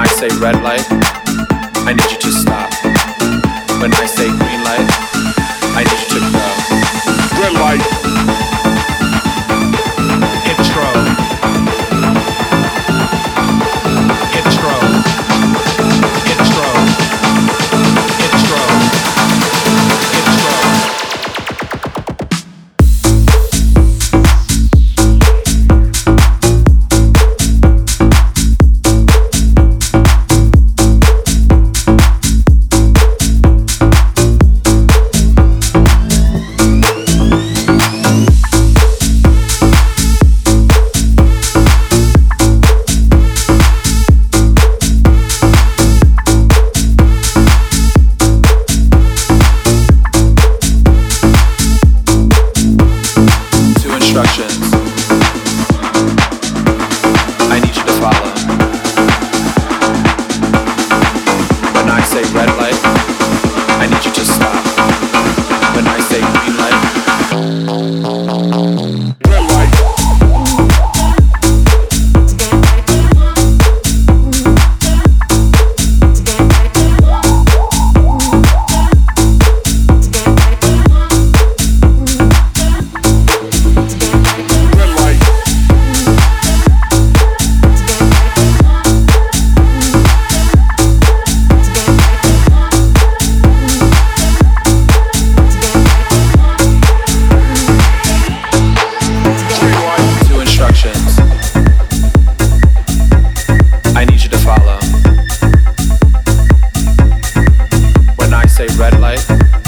I say red light, I need you to stop. When I say green light, I need you to go. Red light. Instructions. I need you to follow. When I say red say red light.